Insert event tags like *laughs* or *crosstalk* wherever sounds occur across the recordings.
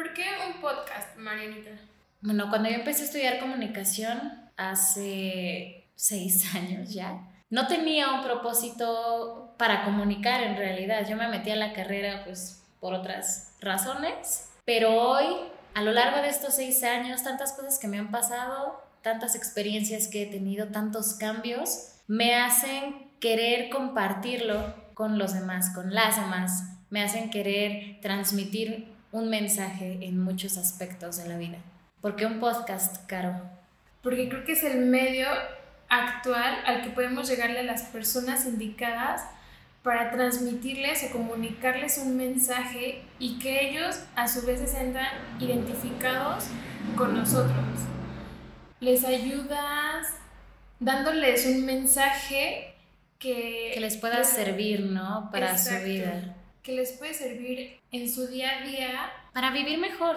¿Por qué un podcast, Marianita? Bueno, cuando yo empecé a estudiar comunicación hace seis *laughs* años ya, no tenía un propósito para comunicar en realidad. Yo me metí a la carrera pues por otras razones, pero hoy, a lo largo de estos seis años, tantas cosas que me han pasado, tantas experiencias que he tenido, tantos cambios, me hacen querer compartirlo con los demás, con las demás, me hacen querer transmitir un mensaje en muchos aspectos de la vida. ¿Por qué un podcast, Caro? Porque creo que es el medio actual al que podemos llegarle a las personas indicadas para transmitirles o comunicarles un mensaje y que ellos a su vez se sientan identificados con nosotros. Les ayudas dándoles un mensaje que, que les pueda servir, ¿no? Para su vida. Que les puede servir en su día a día. Para vivir mejor.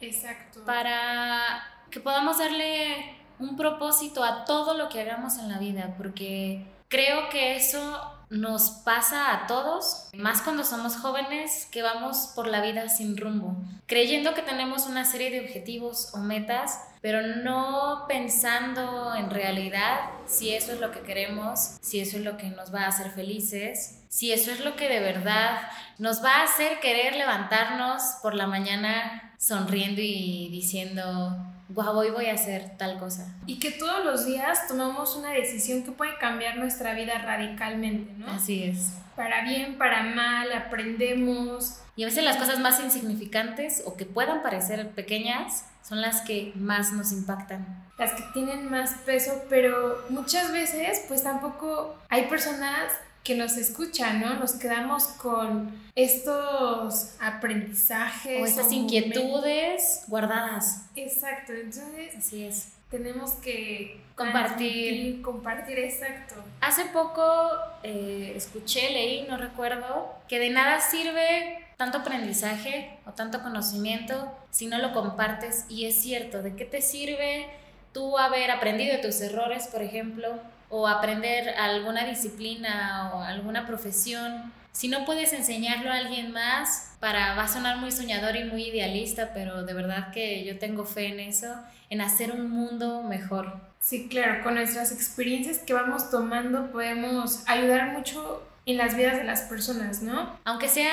Exacto. Para que podamos darle un propósito a todo lo que hagamos en la vida, porque creo que eso nos pasa a todos, más cuando somos jóvenes que vamos por la vida sin rumbo, creyendo que tenemos una serie de objetivos o metas, pero no pensando en realidad si eso es lo que queremos, si eso es lo que nos va a hacer felices, si eso es lo que de verdad nos va a hacer querer levantarnos por la mañana sonriendo y diciendo, wow, hoy voy a hacer tal cosa. Y que todos los días tomamos una decisión que puede cambiar nuestra vida radicalmente, ¿no? Así es. Para bien, para mal, aprendemos. Y a veces las cosas más insignificantes o que puedan parecer pequeñas son las que más nos impactan. Las que tienen más peso, pero muchas veces pues tampoco hay personas que nos escuchan, ¿no? Nos quedamos con estos aprendizajes. O estas inquietudes guardadas. Exacto, entonces. Así es. Tenemos que compartir. Compartir, exacto. Hace poco eh, escuché, leí, no recuerdo, que de nada sirve tanto aprendizaje o tanto conocimiento si no lo compartes. Y es cierto, ¿de qué te sirve tú haber aprendido de tus errores, por ejemplo? O aprender alguna disciplina o alguna profesión, si no puedes enseñarlo a alguien más, para va a sonar muy soñador y muy idealista, pero de verdad que yo tengo fe en eso, en hacer un mundo mejor. Sí, claro, con nuestras experiencias que vamos tomando podemos ayudar mucho en las vidas de las personas, ¿no? Aunque sea,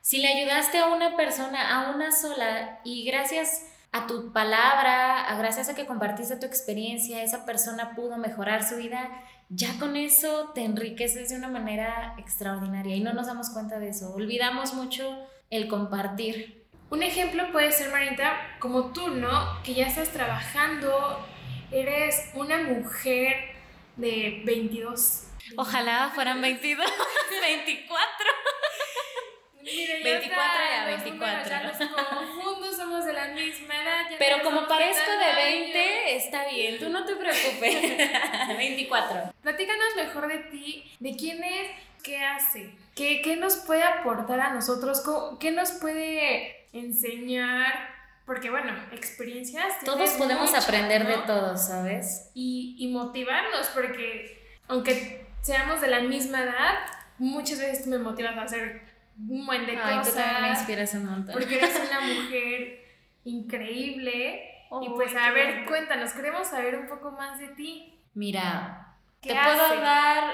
si le ayudaste a una persona, a una sola, y gracias a tu palabra, a gracias a que compartiste tu experiencia, esa persona pudo mejorar su vida, ya con eso te enriqueces de una manera extraordinaria y no nos damos cuenta de eso. Olvidamos mucho el compartir. Un ejemplo puede ser, Marita, como tú, ¿no? Que ya estás trabajando, eres una mujer de 22. Ojalá fueran 22, 24. *laughs* 24 a 24. Los somos de la misma edad. Pero como parezco de 20, está bien, tú no te preocupes. *laughs* 24. Platícanos mejor de ti, de quién es, qué hace, qué, qué nos puede aportar a nosotros, qué nos puede enseñar. Porque bueno, experiencias. Todos podemos aprender de todos, ¿sabes? Y, y motivarnos, porque aunque seamos de la misma edad, muchas veces tú me motivas a hacer un buen de Ay, Tú también me inspiras un montón. Porque eres una *laughs* mujer increíble. y pues, a ver, cuéntanos, queremos saber un poco más de ti. Mira, te puedo dar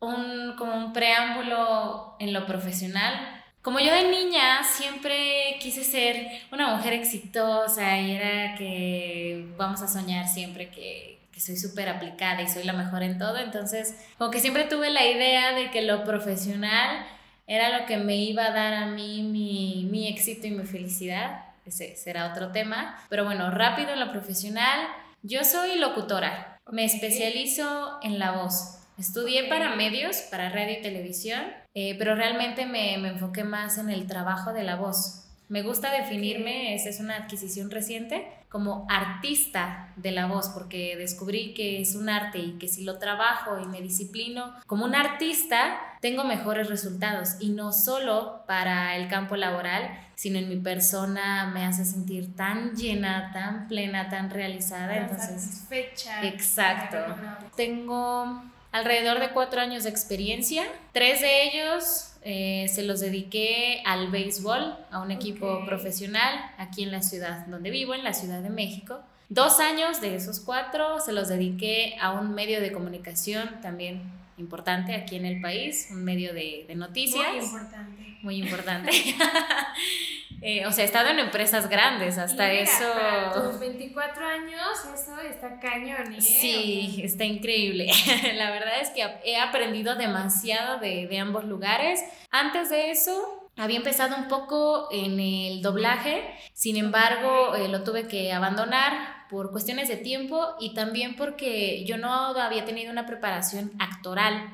un, como un preámbulo en lo profesional. Como yo de niña siempre quise ser una mujer exitosa y era que vamos a soñar siempre que, que soy súper aplicada y soy la mejor en todo, entonces como que siempre tuve la idea de que lo profesional era lo que me iba a dar a mí mi, mi éxito y mi felicidad. Ese será otro tema. Pero bueno, rápido en lo profesional. Yo soy locutora. Me especializo en la voz. Estudié para medios, para radio y televisión, eh, pero realmente me, me enfoqué más en el trabajo de la voz. Me gusta definirme, esa es una adquisición reciente, como artista de la voz, porque descubrí que es un arte y que si lo trabajo y me disciplino como un artista, tengo mejores resultados. Y no solo para el campo laboral, sino en mi persona me hace sentir tan llena, tan plena, tan realizada. Entonces, satisfecha. Exacto. Tengo alrededor de cuatro años de experiencia. Tres de ellos eh, se los dediqué al béisbol, a un equipo profesional aquí en la ciudad donde vivo, en la Ciudad de México. Dos años de esos cuatro se los dediqué a un medio de comunicación también importante aquí en el país, un medio de, noticias. Muy importante. Muy importante. *laughs* Eh, o sea, he estado en empresas grandes, hasta eso. Para tus 24 años, eso está cañón. ¿eh? Sí, está increíble. *laughs* La verdad es que he aprendido demasiado de, de ambos lugares. Antes de eso, había empezado un poco en el doblaje, sin embargo, eh, lo tuve que abandonar por cuestiones de tiempo y también porque yo no había tenido una preparación actoral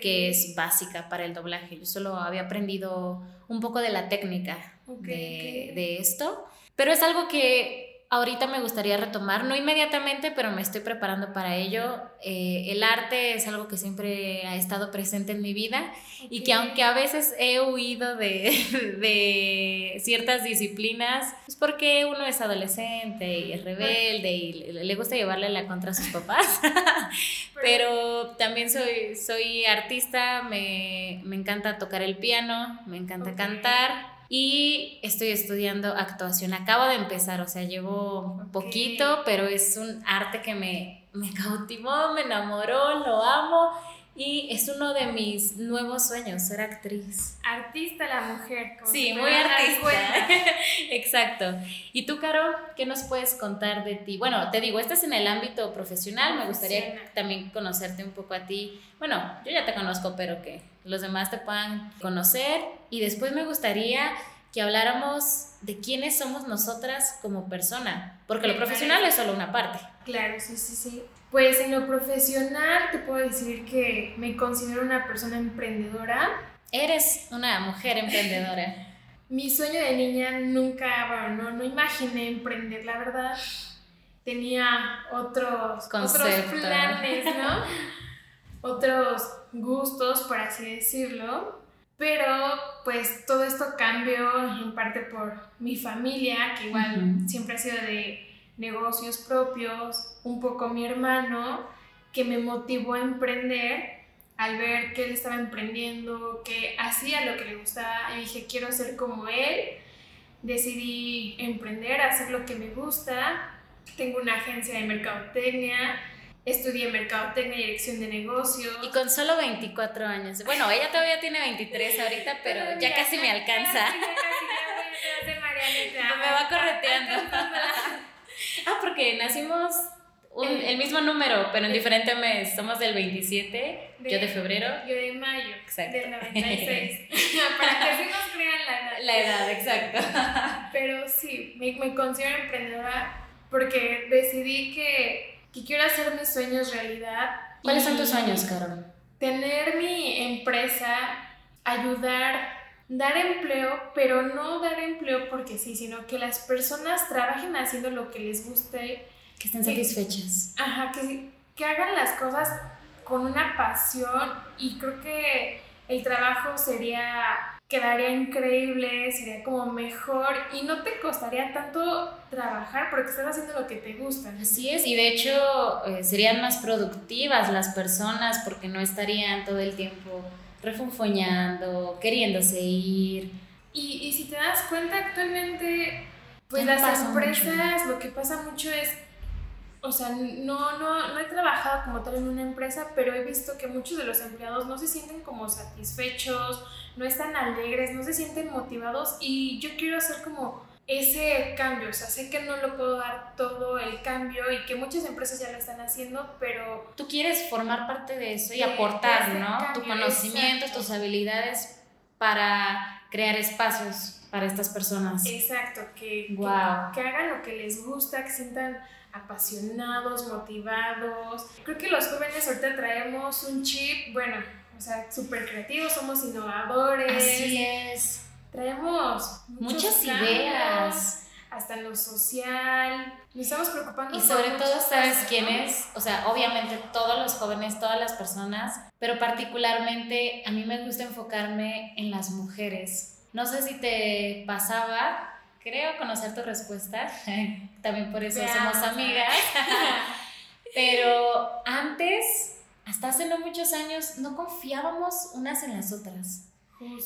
que es básica para el doblaje. Yo solo había aprendido un poco de la técnica de, de esto, pero es algo que ahorita me gustaría retomar, no inmediatamente, pero me estoy preparando para ello. Eh, el arte es algo que siempre ha estado presente en mi vida y que aunque a veces he huido de, *laughs* de ciertas disciplinas, es porque uno es adolescente y es rebelde y le, gusta llevarle la contra a sus papás, *laughs* *laughs* pero también soy, soy artista, me, me encanta tocar el piano, me encanta cantar y estoy estudiando actuación. Acabo de empezar, o sea, llevo poquito, pero es un arte que me, me *laughs* cautivó, me enamoró, lo amo y es uno de mis nuevos sueños, ser actriz. Artista la mujer. sí, muy artista. *laughs* Exacto. ¿Y tú, Caro, qué nos puedes contar de ti? Bueno, te digo, estás en el ámbito profesional, me gustaría también conocerte un poco a ti. Bueno, yo ya te conozco, pero que los demás te puedan conocer. Y después me gustaría que habláramos de quiénes somos nosotras como persona, porque lo profesional es solo una parte. Claro, sí, sí, sí. Pues en lo profesional te puedo decir que me considero una persona emprendedora. Eres una mujer emprendedora. *laughs* Mi sueño de niña nunca, bueno, no, no imaginé emprender, la verdad. Tenía otros, otros planes, ¿no? *laughs* otros gustos, por así decirlo. Pero pues todo esto cambió en parte por mi familia, que igual siempre ha sido de negocios propios, un poco mi hermano, que me motivó a emprender al ver que él estaba emprendiendo, que hacía lo que le gustaba, y dije, quiero ser como él. Decidí emprender, hacer lo que me gusta. Tengo una agencia de mercadotecnia, estudié mercadotecnia y dirección de negocios. Y con solo 24 años. Bueno, ella todavía tiene 23 ahorita, pero, ya casi me alcanza. Ya casi, ya, ya *laughs* me va correteando. Ah, porque nacimos el mismo número, pero en diferente mes. Somos del 27, yo de febrero. Yo de mayo, exacto. del 96. *laughs* *laughs* Para que así nos crean la edad. La edad, exacto. *laughs* pero sí, me, me considero emprendedora porque decidí que, que quiero hacer mis sueños realidad. ¿Cuáles son tus sueños, Carol? Tener mi empresa, ayudar dar empleo, pero no dar empleo porque sí, sino que las personas trabajen haciendo lo que les guste. Que estén satisfechas. Ajá, que, que hagan las cosas con una pasión y creo que el trabajo sería, quedaría increíble, sería como mejor y no te costaría tanto trabajar porque estás haciendo lo que te gusta. Así es, y de hecho eh, serían más productivas las personas porque no estarían todo el tiempo refunfuñando, queriéndose ir. Y, y si te das cuenta, actualmente, pues las empresas, lo que pasa mucho es, o sea, no, no, no he trabajado como tal en una empresa, pero he visto que muchos de los empleados no se sienten como satisfechos, no están alegres, no se sienten motivados y yo quiero hacer como ese cambio, o sea, sé que no lo puedo dar todo el cambio y que muchas empresas ya lo están haciendo, pero... Tú quieres formar parte de eso y aportar, ¿no? tu conocimiento, tus habilidades para crear espacios para estas personas. Exacto, que, wow. que, que hagan lo que les gusta, que sientan apasionados, motivados. Creo que los jóvenes ahorita traemos un chip, bueno, o sea, súper creativos, somos innovadores. Así es traemos muchas ideas. Hasta en lo social, nos estamos preocupando. Y sobre todo, ¿sabes quién es? O sea, obviamente todos los jóvenes, todas las personas, pero particularmente a mí me gusta enfocarme en las mujeres. No sé si te pasaba, creo conocer tu respuesta, *laughs* también por eso somos amigas, *laughs* pero antes hasta hace no muchos años no confiábamos unas en las otras.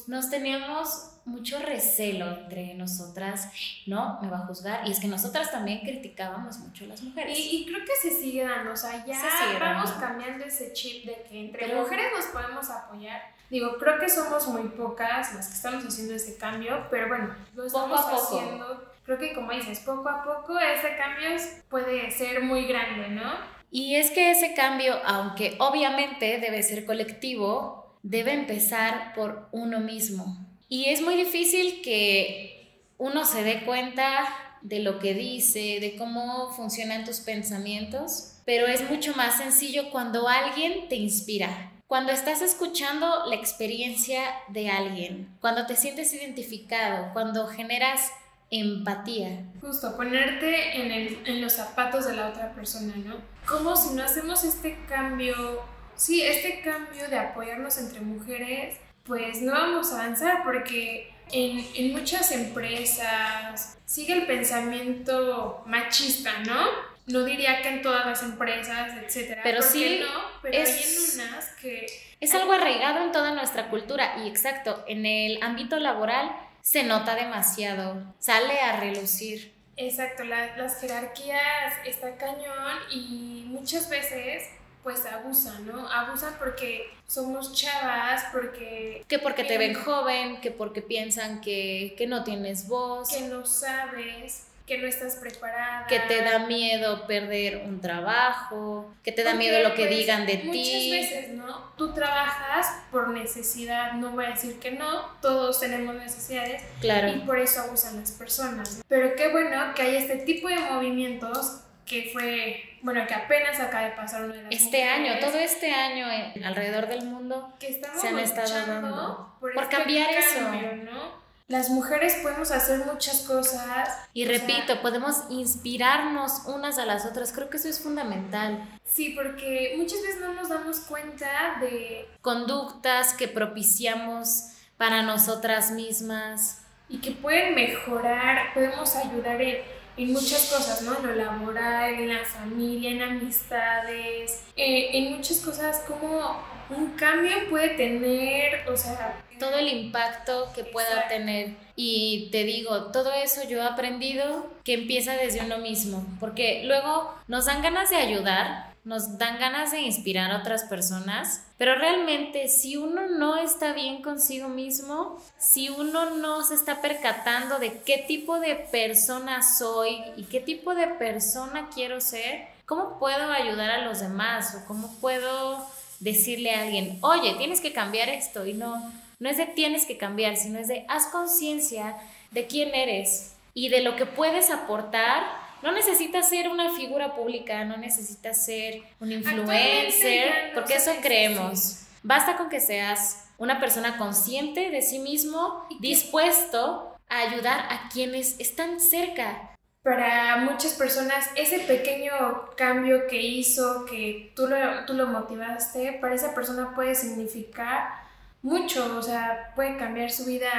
Nos teníamos mucho recelo entre nosotras, ¿no? Me va a juzgar. Y es que nosotras también criticábamos mucho a las mujeres. Y, creo que se sigue dando, o sea, ya vamos cambiando ese chip de que entre mujeres nos podemos apoyar. Digo, creo que somos muy pocas las que estamos haciendo ese cambio, pero bueno, lo estamos haciendo. Creo que como dices, poco a poco ese cambio puede ser muy grande, ¿no? Y es que ese cambio, aunque obviamente debe ser colectivo, debe empezar por uno mismo. Y es muy difícil que uno se dé cuenta de lo que dice, de cómo funcionan tus pensamientos, pero es mucho más sencillo cuando alguien te inspira. Cuando estás escuchando la experiencia de alguien, cuando te sientes identificado, cuando generas empatía. Justo, ponerte en, el, en los zapatos de la otra persona, ¿no? Como si no hacemos este cambio, sí, este cambio de apoyarnos entre mujeres, pues no vamos a avanzar porque en, en muchas empresas sigue el pensamiento machista, ¿no? No diría que en todas las empresas, etcétera. Pero sí, no, pero es, hay en unas que... Es algo arraigado en toda nuestra cultura y exacto, en el ámbito laboral se nota demasiado, sale a relucir. Exacto, las jerarquías está cañón y muchas veces pues abusan, ¿no? Abusan porque somos chavas, porque... Que porque te ven joven, que porque piensan que, que no tienes voz. Que no sabes, que no estás preparada. Que te da miedo perder un trabajo, que te da miedo lo que pues, digan de ti. Muchas veces, ¿no? Tú trabajas por necesidad, no voy a decir que no, todos tenemos necesidades. Claro. Y por eso abusan las personas. Pero qué bueno que hay este tipo de movimientos que fue, bueno, que apenas acaba de pasar una de las Este año, todo este año alrededor del mundo que se han estado dando por, este cambiar eso. ¿no? Las mujeres podemos hacer muchas cosas. Y repito, podemos inspirarnos unas a las otras. Creo que eso es fundamental. Sí, porque muchas veces no nos damos cuenta de conductas que propiciamos para nosotras mismas. Y que pueden mejorar, podemos ayudar en en muchas cosas, ¿no? En lo laboral, en la familia, en amistades, eh, en muchas cosas como un cambio puede tener, o sea... Todo el impacto que pueda tener. Y te digo, todo eso yo he aprendido que empieza desde uno mismo, porque luego nos dan ganas de ayudar, nos dan ganas de inspirar a otras personas, pero realmente si uno no está bien consigo mismo, si uno no se está percatando de qué tipo de persona soy y qué tipo de persona quiero ser, ¿cómo puedo ayudar a los demás o cómo puedo decirle a alguien, oye, tienes que cambiar esto y no, no es de tienes que cambiar, sino es de haz conciencia de quién eres y de lo que puedes aportar no necesitas ser una figura pública, no necesitas ser un influencer, porque eso creemos. Basta con que seas una persona consciente de sí mismo, dispuesto a ayudar a quienes están cerca. Para muchas personas, ese pequeño cambio que hizo, que tú lo, tú lo motivaste, para esa persona puede significar mucho, o sea, puede cambiar su vida.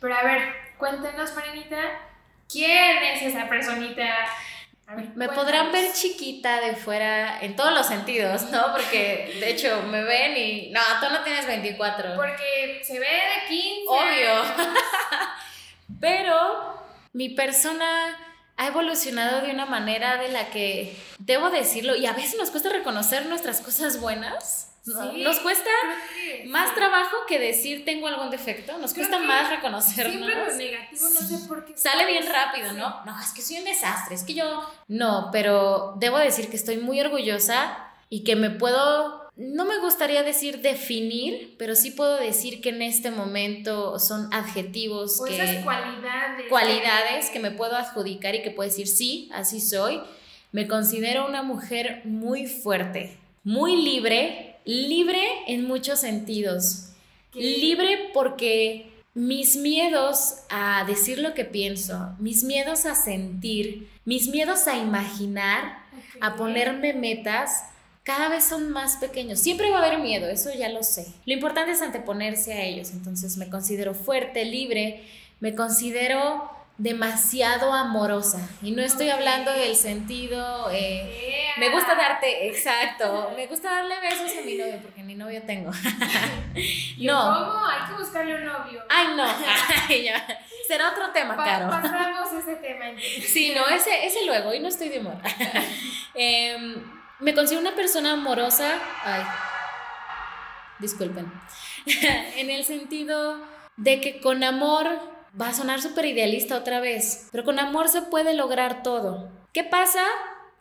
Pero a ver, cuéntenos, Marinita, ¿Quién es esa personita? me podrán ver chiquita de fuera en todos los sentidos, ¿no? Porque de hecho me ven y no, tú no tienes 24. Porque se ve de 15. Obvio. *laughs* Pero mi persona ha evolucionado de una manera de la que debo decirlo y a veces nos cuesta reconocer nuestras cosas buenas nos cuesta más trabajo que decir tengo algún defecto, nos cuesta más reconocernos. Siempre lo negativo, no sé por qué. Sale bien rápido, ¿no? No, es que soy un desastre, es que yo... No, pero debo decir que estoy muy orgullosa y que me puedo... No me gustaría decir definir, pero sí puedo decir que en este momento son adjetivos que... Esas cualidades. Cualidades que me puedo adjudicar y que puedo decir, sí, así soy. Me considero una mujer muy fuerte, muy libre, libre en muchos sentidos. Libre porque mis miedos a decir lo que pienso, mis miedos a sentir, mis miedos a imaginar, a ponerme metas, cada vez son más pequeños. Siempre va a haber miedo, eso ya lo sé. Lo importante es anteponerse a ellos. Entonces me considero fuerte, libre, me considero demasiado amorosa. Y no estoy hablando del sentido... Eh, me gusta darte, exacto, *laughs* me gusta darle besos a mi novio, porque ni novio tengo. *laughs* no. ¿Cómo? Hay que buscarle un novio. Ay, no. *laughs* Será otro tema, Caro. Pasamos ese tema. Sí, no, ese, ese luego, y no estoy de humor. Em, me considero una persona amorosa. Ay, disculpen. en el sentido de que con amor va a sonar súper idealista otra vez, pero con amor se puede lograr todo. ¿Qué pasa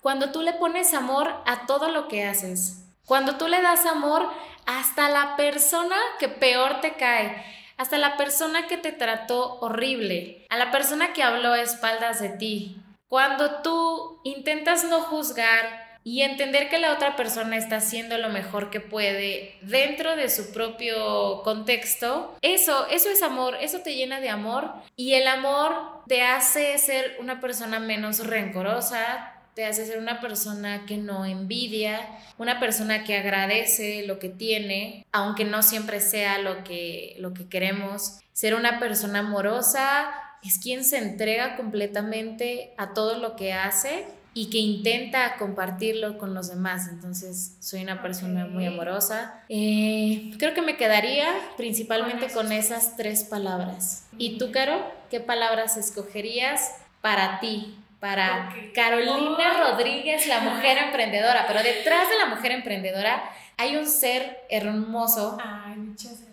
cuando tú le pones amor a todo lo que haces? Cuando tú le das amor hasta la persona que peor te cae, hasta la persona que te trató horrible, a la persona que habló a espaldas de ti. Cuando tú intentas no juzgar, y entender que la otra persona está haciendo lo mejor que puede dentro de su propio contexto, eso, eso es amor, eso te llena de amor y el amor te hace ser una persona menos rencorosa, te hace ser una persona que no envidia, una persona que agradece lo que tiene, aunque no siempre sea lo que, lo que queremos. Ser una persona amorosa es quien se entrega completamente a todo lo que hace y que intenta compartirlo con los demás. Entonces, soy una persona muy amorosa. Eh, creo que me quedaría principalmente con esas tres palabras. ¿Y tú, Caro? ¿Qué palabras escogerías para ti? Para Carolina Rodríguez, la mujer *laughs* emprendedora. Pero detrás de la mujer emprendedora hay un ser hermoso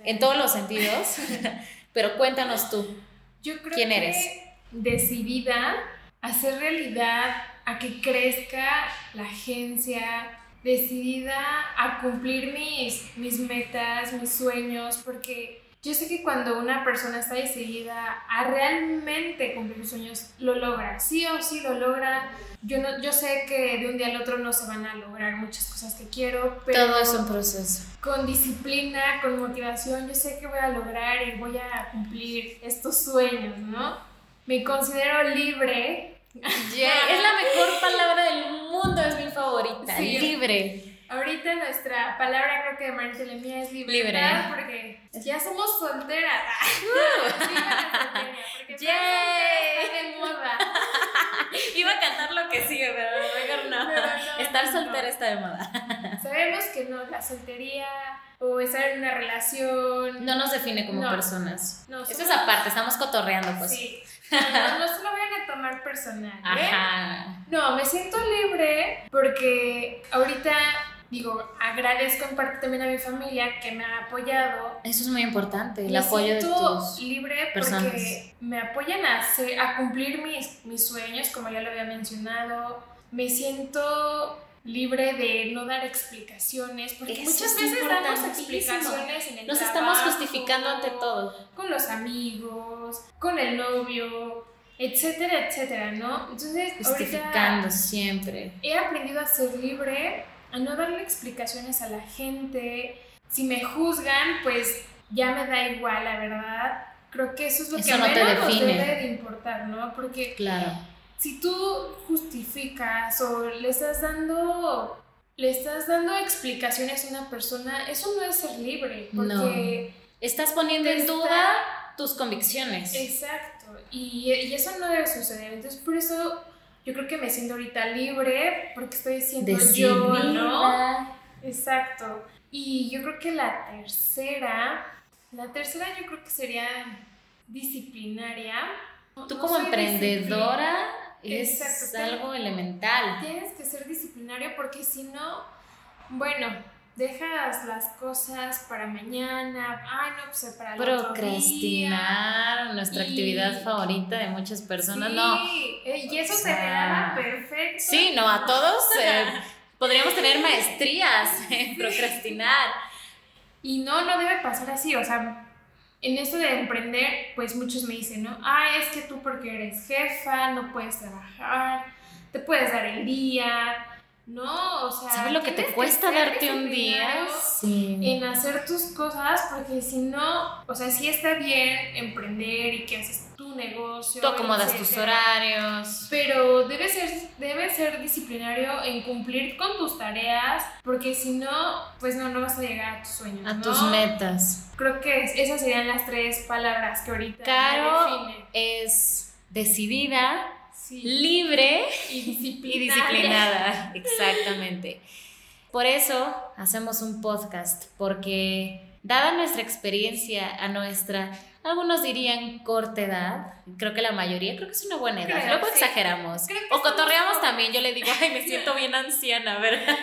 en todos los sentidos. *laughs* Pero cuéntanos tú. Yo creo ¿Quién eres? Decidida a hacer realidad a que crezca la agencia, decidida a cumplir mis, mis metas, mis sueños, porque yo sé que cuando una persona está decidida a realmente cumplir sus sueños, lo logra, sí o sí lo logra. Yo, no, yo sé que de un día al otro no se van a lograr muchas cosas que quiero, pero... Todo es un proceso. Con disciplina, con motivación, yo sé que voy a lograr y voy a cumplir estos sueños, ¿no? Me considero libre *laughs* es la mejor palabra del mundo, es mi favorita. Libre. Ahorita nuestra palabra creo que de Maricela mía es libre. Libre. Porque ya somos solteras. *laughs* Uh, Está de moda. *laughs* Iba a cantar lo que sigue, pero no. no. Estar soltera está de moda. Sabemos que no, la soltería o estar en una relación. No nos define como personas. Eso es aparte, estamos cotorreando, pues. Sí. No, no, se lo vayan a tomar personal. ¿eh? Ajá. No, me siento libre porque ahorita digo, agradezco en parte también a mi familia que me ha apoyado. Eso es muy importante, el apoyo de tus libre porque me apoyan a, hacer, a cumplir mis, mis sueños, como ya lo había mencionado. Me siento libre de no dar explicaciones, porque muchas veces damos explicaciones en el Nos estamos justificando ante todo. Con los amigos, con el novio, etcétera, etcétera, ¿no? Entonces, justificando siempre. He aprendido a ser libre, a no darle explicaciones a la gente. Si me juzgan, pues ya me da igual, la verdad. Creo que eso es lo que no menos nos debe de importar, ¿no? Porque claro si tú justificas o le estás dando le estás dando explicaciones a una persona, eso no es ser libre, porque estás poniendo en duda tus convicciones. Exacto, y, y, eso no debe suceder. Entonces, por eso yo creo que me siento ahorita libre, porque estoy siendo yo, ¿no? Exacto. Y yo creo que la tercera, la tercera yo creo que sería disciplinaria. Tú como emprendedora es algo elemental. Tienes que ser disciplinario porque si no, bueno, dejas las cosas para mañana, ay no, pues para el Procrastinar, nuestra actividad favorita de muchas personas, no. Eh, y eso te perfecto. Sí, no, a todos eh, *laughs* podríamos tener maestrías en procrastinar. Y no, no debe pasar así, o sea, en esto de emprender, pues muchos me dicen, ¿no? Ah, es que tú porque eres jefa, no puedes trabajar, te puedes dar el día, ¿no? O sea, ¿sabes lo que te cuesta darte un día? Sí. En hacer tus cosas, porque si no, o sea, sí está bien emprender y que haces tu negocio. Tú acomodas tus horarios. Pero debe ser, debe ser disciplinario en cumplir con tus tareas, porque si no, pues no, no vas a llegar a tus sueños. A tus metas. Creo que esas serían las tres palabras que ahorita Caro es decidida, libre y disciplinada. Exactamente. Por eso hacemos un podcast, porque dada nuestra experiencia, a nuestra algunos dirían corta edad. Creo que la mayoría, creo que es una buena edad. Luego exageramos. O cotorreamos también. Yo le digo, ay, me *laughs* siento bien anciana, ¿verdad?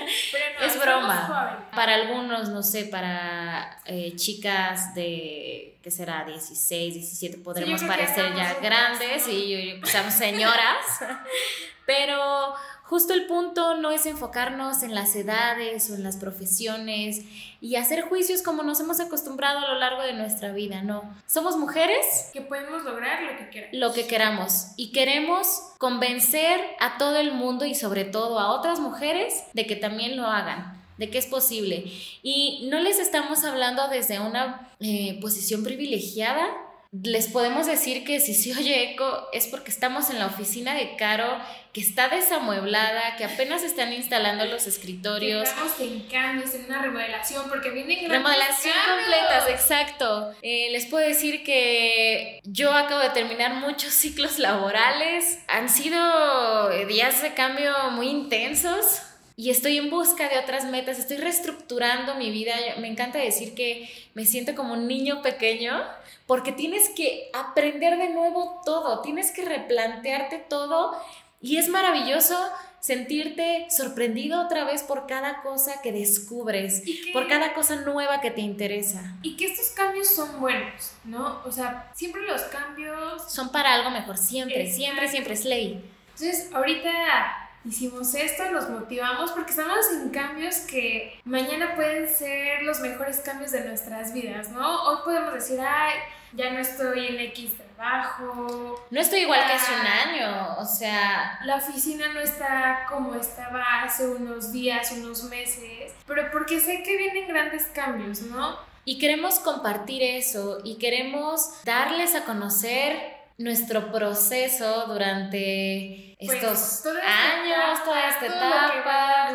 es broma. Para algunos, no sé, para eh, chicas de, ¿qué será? 16, 17, podremos parecer ya grandes y yo, seamos señoras. *laughs* Pero justo el punto no es enfocarnos en las edades o en las profesiones y hacer juicios como nos hemos acostumbrado a lo largo de nuestra vida, no. Somos mujeres que podemos lograr lo que queramos. Lo que queramos y queremos convencer a todo el mundo y sobre todo a otras mujeres de que también lo hagan de que es posible. Y no les estamos hablando desde una eh, posición privilegiada, les podemos decir que si se oye eco es porque estamos en la oficina de Caro, que está desamueblada, que apenas están instalando los escritorios. estamos en cambios, en una remodelación, porque vienen Remodelación completas, exacto. Eh, les puedo decir que yo acabo de terminar muchos ciclos laborales. Han sido días de cambio muy intensos y estoy en busca de otras metas, estoy reestructurando mi vida. Me encanta decir que me siento como un niño pequeño porque tienes que aprender de nuevo todo, tienes que replantearte todo y es maravilloso sentirte sorprendido otra vez por cada cosa que descubres, por cada cosa nueva que te interesa. Y que estos cambios son buenos, ¿no? O sea, siempre los cambios... Son para algo mejor, siempre, siempre, siempre es ley. Entonces, ahorita hicimos esto, nos motivamos porque estamos en cambios que mañana pueden ser los mejores cambios de nuestras vidas, ¿no? Hoy podemos decir, ay, ya no estoy en X trabajo. No estoy igual que hace un año, o sea... La oficina no está como estaba hace unos días, unos meses, pero porque sé que vienen grandes cambios, ¿no? Y queremos compartir eso y queremos darles a conocer nuestro proceso durante pues, estos años, toda esta etapa,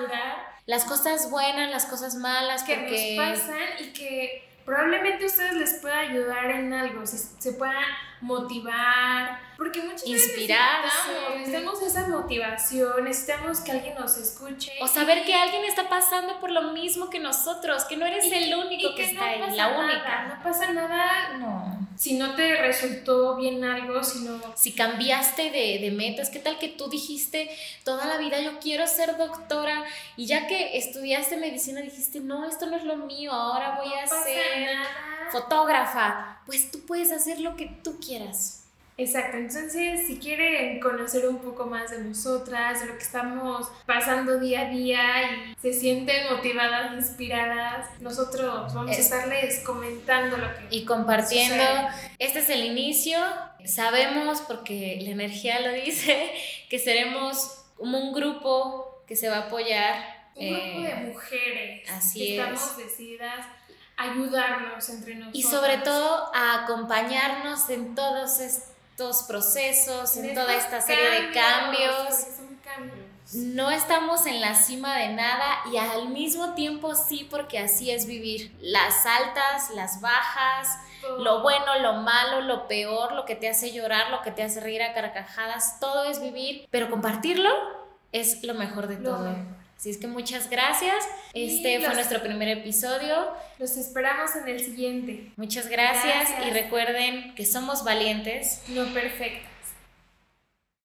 las cosas buenas, las cosas malas que nos pasan y que probablemente a ustedes les pueda ayudar en algo, se, se puedan motivar, porque muchas veces necesitamos, esa motivación, necesitamos que alguien nos escuche. O saber que alguien está pasando por lo mismo que nosotros, que no eres el único que, está ahí, la única. No pasa nada, no si no te resultó bien algo, sino... Si cambiaste de, de, metas, ¿qué tal que tú dijiste toda la vida yo quiero ser doctora y ya que estudiaste medicina dijiste, no, esto no es lo mío, ahora voy a ser fotógrafa? Pues tú puedes hacer lo que tú quieras. Exacto, entonces si quieren conocer un poco más de nosotras, de lo que estamos pasando día a día y se sienten motivadas, inspiradas, nosotros vamos a estarles comentando lo que... Y compartiendo. Este es el inicio, sabemos, porque la energía lo dice, *laughs* que seremos como un grupo que se va a apoyar. Un grupo de eh, mujeres. Así que Estamos decididas ayudarnos entre nosotros. Y sobre todo a acompañarnos en todos estos estos procesos, en, toda esta serie de cambios. No estamos en la cima de nada y al mismo tiempo sí, porque así es vivir. Las altas, las bajas, lo bueno, lo malo, lo peor, lo que te hace llorar, lo que te hace reír a carcajadas, todo es vivir, pero compartirlo es lo mejor de todo. Así es que muchas gracias. Este fue nuestro primer episodio. Los esperamos en el siguiente. Muchas gracias, y recuerden que somos valientes. No perfectas.